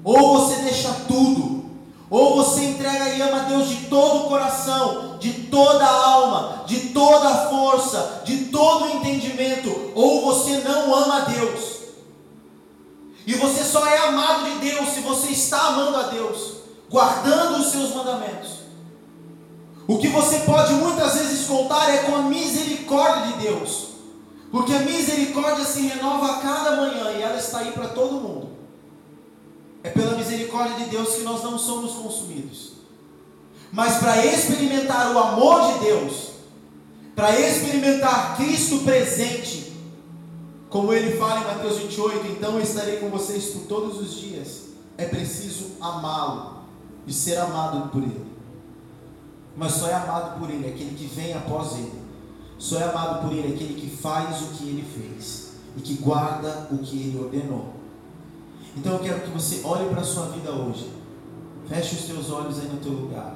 ou você deixa tudo. Ou você entrega e ama Deus de todo o coração, de toda a alma, de toda a força, de todo o entendimento, ou você não ama Deus. E você só é amado de Deus se você está amando a Deus, guardando os seus mandamentos. O que você pode muitas vezes contar é com a misericórdia de Deus, porque a misericórdia se renova a cada manhã e ela está aí para todo mundo. É pela misericórdia de Deus que nós não somos consumidos. Mas para experimentar o amor de Deus, para experimentar Cristo presente, como ele fala em Mateus 28, então eu estarei com vocês por todos os dias. É preciso amá-lo e ser amado por ele. Mas só é amado por ele aquele que vem após ele. Só é amado por ele aquele que faz o que ele fez e que guarda o que ele ordenou. Então eu quero que você olhe para a sua vida hoje. Feche os teus olhos aí no teu lugar.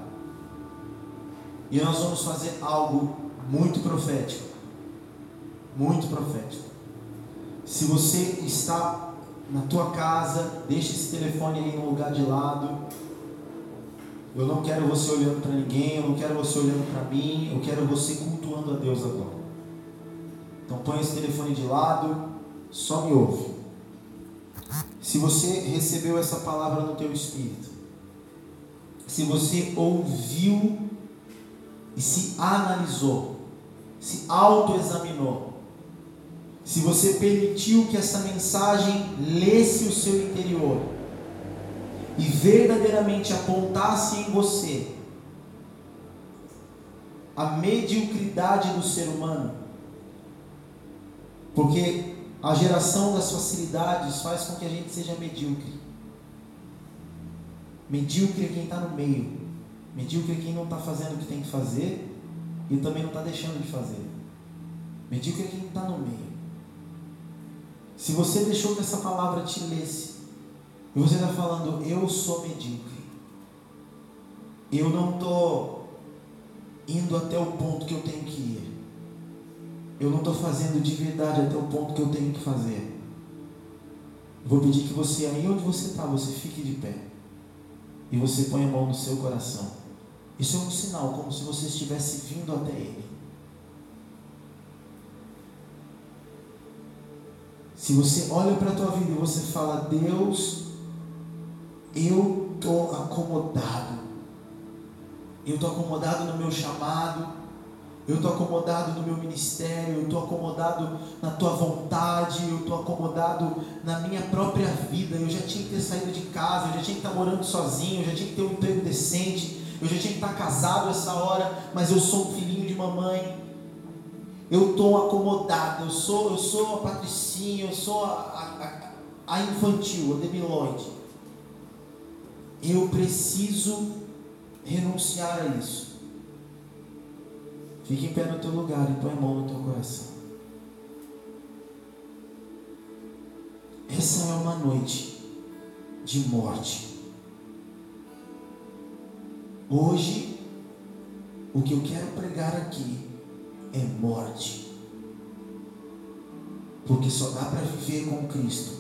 E nós vamos fazer algo muito profético. Muito profético. Se você está na tua casa, deixe esse telefone aí no lugar de lado. Eu não quero você olhando para ninguém, eu não quero você olhando para mim, eu quero você cultuando a Deus agora. Então põe esse telefone de lado, só me ouve. Se você recebeu essa palavra no teu espírito, se você ouviu e se analisou, se autoexaminou, se você permitiu que essa mensagem lesse o seu interior e verdadeiramente apontasse em você a mediocridade do ser humano, porque a geração das facilidades faz com que a gente seja medíocre. Medíocre é quem está no meio. Medíocre é quem não está fazendo o que tem que fazer e também não está deixando de fazer. Medíocre é quem está no meio. Se você deixou que essa palavra te lesse, e você está falando, eu sou medíocre, eu não estou indo até o ponto que eu tenho que ir eu não estou fazendo de verdade até o ponto que eu tenho que fazer. vou pedir que você, aí onde você está, você fique de pé. E você põe a mão no seu coração. Isso é um sinal, como se você estivesse vindo até Ele. Se você olha para a tua vida e você fala, Deus, eu estou acomodado. Eu estou acomodado no meu chamado. Eu estou acomodado no meu ministério, eu estou acomodado na tua vontade, eu estou acomodado na minha própria vida. Eu já tinha que ter saído de casa, eu já tinha que estar morando sozinho, eu já tinha que ter um emprego decente, Eu já tinha que estar casado essa hora, mas eu sou um filhinho de mamãe. Eu estou acomodado, eu sou, eu sou a patricinha, eu sou a, a, a infantil, a debilóide. Eu preciso renunciar a isso. Fique em pé no teu lugar e põe a mão no teu coração. Essa é uma noite de morte. Hoje, o que eu quero pregar aqui é morte. Porque só dá para viver com Cristo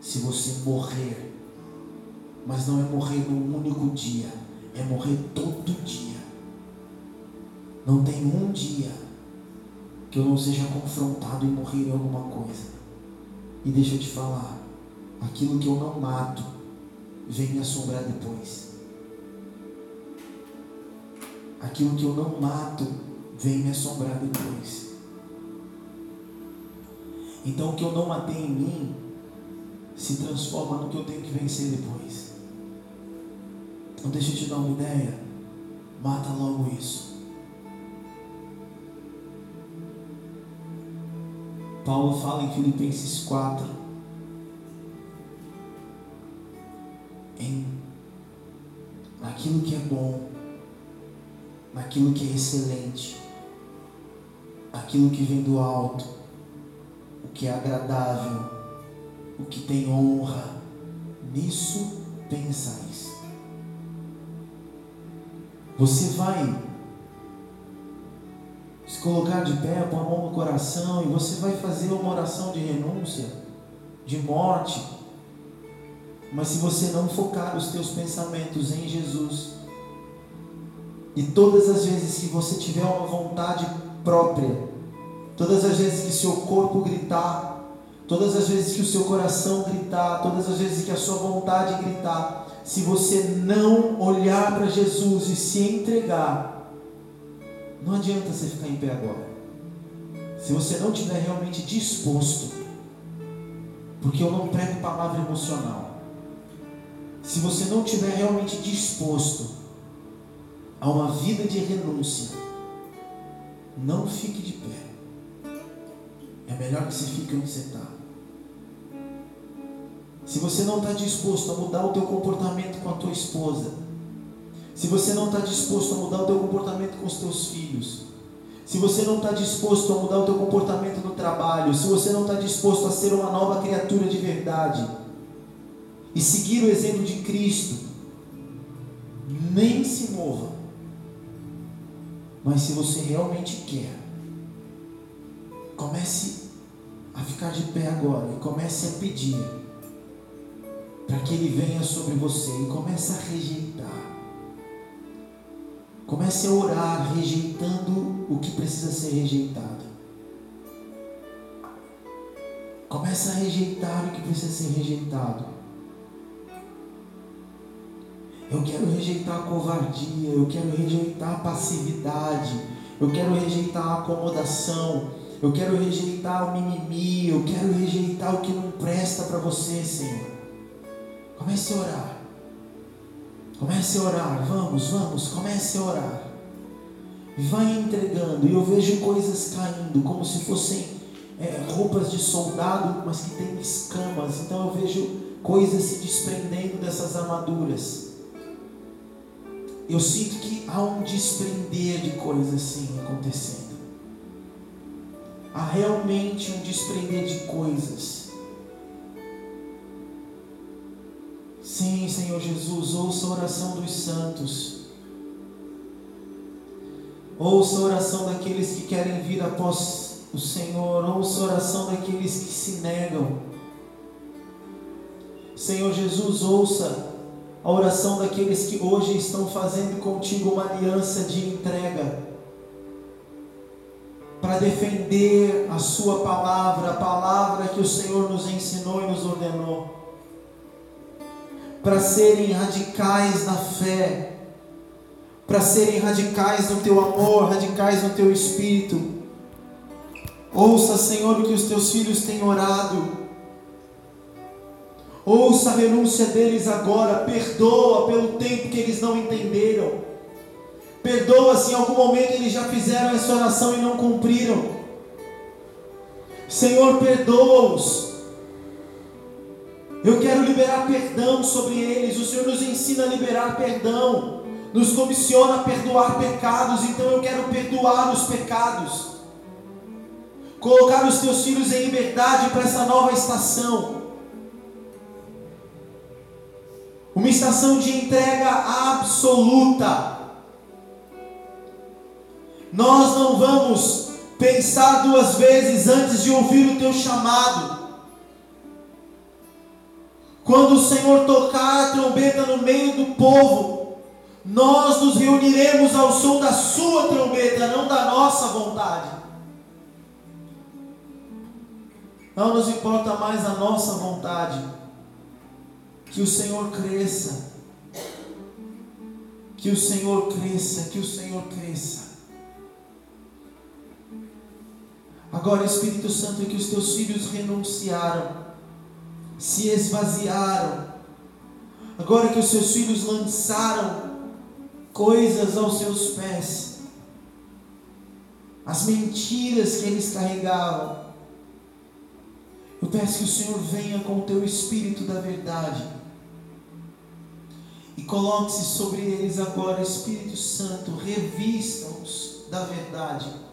se você morrer. Mas não é morrer num único dia, é morrer todo dia. Não tem um dia que eu não seja confrontado e morrer em alguma coisa. E deixa eu te falar, aquilo que eu não mato vem me assombrar depois. Aquilo que eu não mato vem me assombrar depois. Então o que eu não matei em mim se transforma no que eu tenho que vencer depois. Então deixa eu te dar uma ideia. Mata logo isso. Paulo fala em Filipenses 4 em naquilo que é bom, naquilo que é excelente, aquilo que vem do alto, o que é agradável, o que tem honra, nisso pensais. Você vai se colocar de pé, pôr a mão no coração e você vai fazer uma oração de renúncia, de morte. Mas se você não focar os teus pensamentos em Jesus, e todas as vezes que você tiver uma vontade própria, todas as vezes que seu corpo gritar, todas as vezes que o seu coração gritar, todas as vezes que a sua vontade gritar, se você não olhar para Jesus e se entregar, não adianta você ficar em pé agora. Se você não estiver realmente disposto, porque eu não prego palavra emocional. Se você não estiver realmente disposto a uma vida de renúncia, não fique de pé. É melhor que você fique onde você está. Se você não está disposto a mudar o teu comportamento com a tua esposa, se você não está disposto a mudar o teu comportamento com os teus filhos, se você não está disposto a mudar o teu comportamento no trabalho, se você não está disposto a ser uma nova criatura de verdade e seguir o exemplo de Cristo, nem se mova. Mas se você realmente quer, comece a ficar de pé agora e comece a pedir para que Ele venha sobre você e comece a rejeitar. Comece a orar rejeitando o que precisa ser rejeitado. Comece a rejeitar o que precisa ser rejeitado. Eu quero rejeitar a covardia, eu quero rejeitar a passividade, eu quero rejeitar a acomodação, eu quero rejeitar o mimimi, eu quero rejeitar o que não presta para você, Senhor. Comece a orar. Comece a orar, vamos, vamos, comece a orar. Vai entregando, e eu vejo coisas caindo, como se fossem é, roupas de soldado, mas que tem escamas. Então eu vejo coisas se desprendendo dessas armaduras. Eu sinto que há um desprender de coisas assim acontecendo. Há realmente um desprender de coisas. Sim, Senhor Jesus, ouça a oração dos santos. Ouça a oração daqueles que querem vir após o Senhor. Ouça a oração daqueles que se negam. Senhor Jesus, ouça a oração daqueles que hoje estão fazendo contigo uma aliança de entrega para defender a Sua palavra, a palavra que o Senhor nos ensinou e nos ordenou para serem radicais na fé, para serem radicais no teu amor, radicais no teu espírito. Ouça, Senhor, o que os teus filhos têm orado. Ouça a renúncia deles agora, perdoa pelo tempo que eles não entenderam. Perdoa se em algum momento eles já fizeram essa oração e não cumpriram. Senhor, perdoa-os. Eu quero liberar perdão sobre eles. O Senhor nos ensina a liberar perdão. Nos comissiona a perdoar pecados. Então eu quero perdoar os pecados. Colocar os teus filhos em liberdade para essa nova estação. Uma estação de entrega absoluta. Nós não vamos pensar duas vezes antes de ouvir o teu chamado. Quando o Senhor tocar a trombeta no meio do povo, nós nos reuniremos ao som da sua trombeta, não da nossa vontade. Não nos importa mais a nossa vontade. Que o Senhor cresça. Que o Senhor cresça, que o Senhor cresça. Agora, Espírito Santo, é que os teus filhos renunciaram, se esvaziaram. Agora que os seus filhos lançaram coisas aos seus pés, as mentiras que eles carregavam. Eu peço que o Senhor venha com o teu Espírito da verdade e coloque-se sobre eles agora, Espírito Santo, revista-os da verdade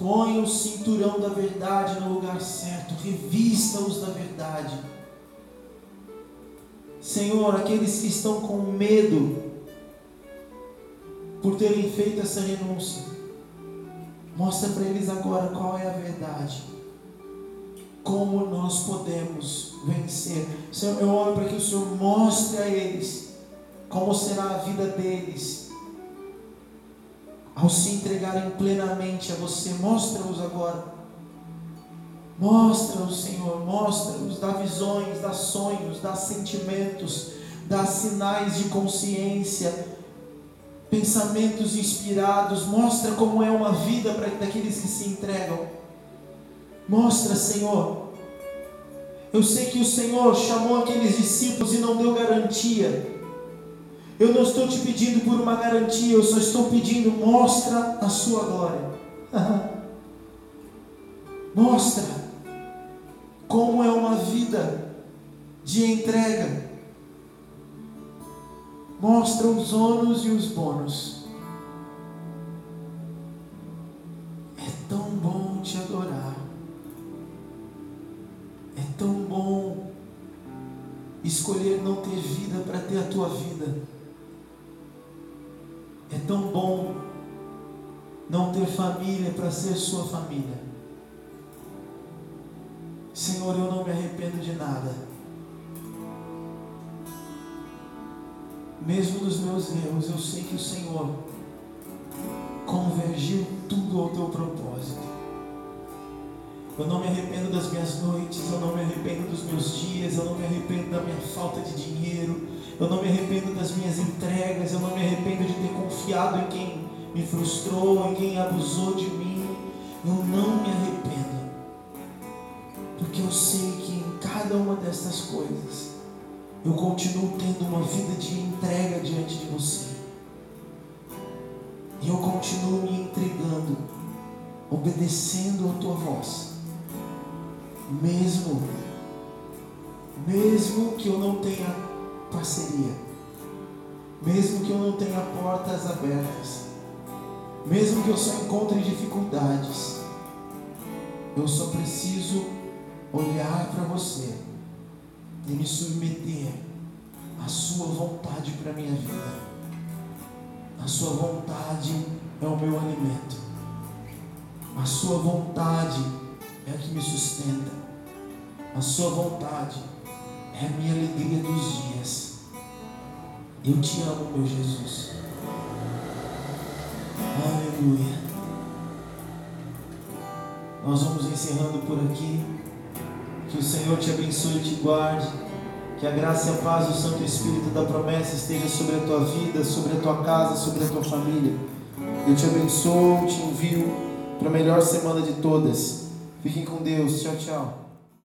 Ponha o cinturão da verdade no lugar certo, revista-os da verdade. Senhor, aqueles que estão com medo por terem feito essa renúncia, mostra para eles agora qual é a verdade. Como nós podemos vencer. Senhor, eu oro para que o Senhor mostre a eles como será a vida deles ao se entregarem plenamente a você. Mostra-os agora. Mostra-os, Senhor, mostra-os, dá visões, dá sonhos, dá sentimentos, dá sinais de consciência, pensamentos inspirados. Mostra como é uma vida para daqueles que se entregam. Mostra, Senhor. Eu sei que o Senhor chamou aqueles discípulos e não deu garantia. Eu não estou te pedindo por uma garantia, eu só estou pedindo, mostra a sua glória. mostra como é uma vida de entrega. Mostra os ônus e os bônus. É tão bom te adorar. É tão bom escolher não ter vida para ter a tua vida. É tão bom não ter família para ser sua família. Senhor, eu não me arrependo de nada. Mesmo dos meus erros, eu sei que o Senhor convergiu tudo ao teu propósito. Eu não me arrependo das minhas noites, eu não me arrependo dos meus dias, eu não me arrependo da minha falta de dinheiro, eu não me arrependo das minhas entregas, eu não me arrependo de ter confiado em quem me frustrou, em quem abusou de mim. Eu não me arrependo, porque eu sei que em cada uma dessas coisas eu continuo tendo uma vida de entrega diante de você. E eu continuo me entregando, obedecendo a tua voz, mesmo, mesmo que eu não tenha parceria. Mesmo que eu não tenha portas abertas, mesmo que eu só encontre dificuldades, eu só preciso olhar para você e me submeter à sua vontade para minha vida. A sua vontade é o meu alimento. A sua vontade é a que me sustenta. A sua vontade é a minha alegria dos dias. Eu te amo, meu Jesus. Aleluia. Nós vamos encerrando por aqui. Que o Senhor te abençoe e te guarde. Que a graça e a paz do Santo Espírito da promessa esteja sobre a tua vida, sobre a tua casa, sobre a tua família. Eu te abençoo, te envio para a melhor semana de todas. Fiquem com Deus. Tchau, tchau.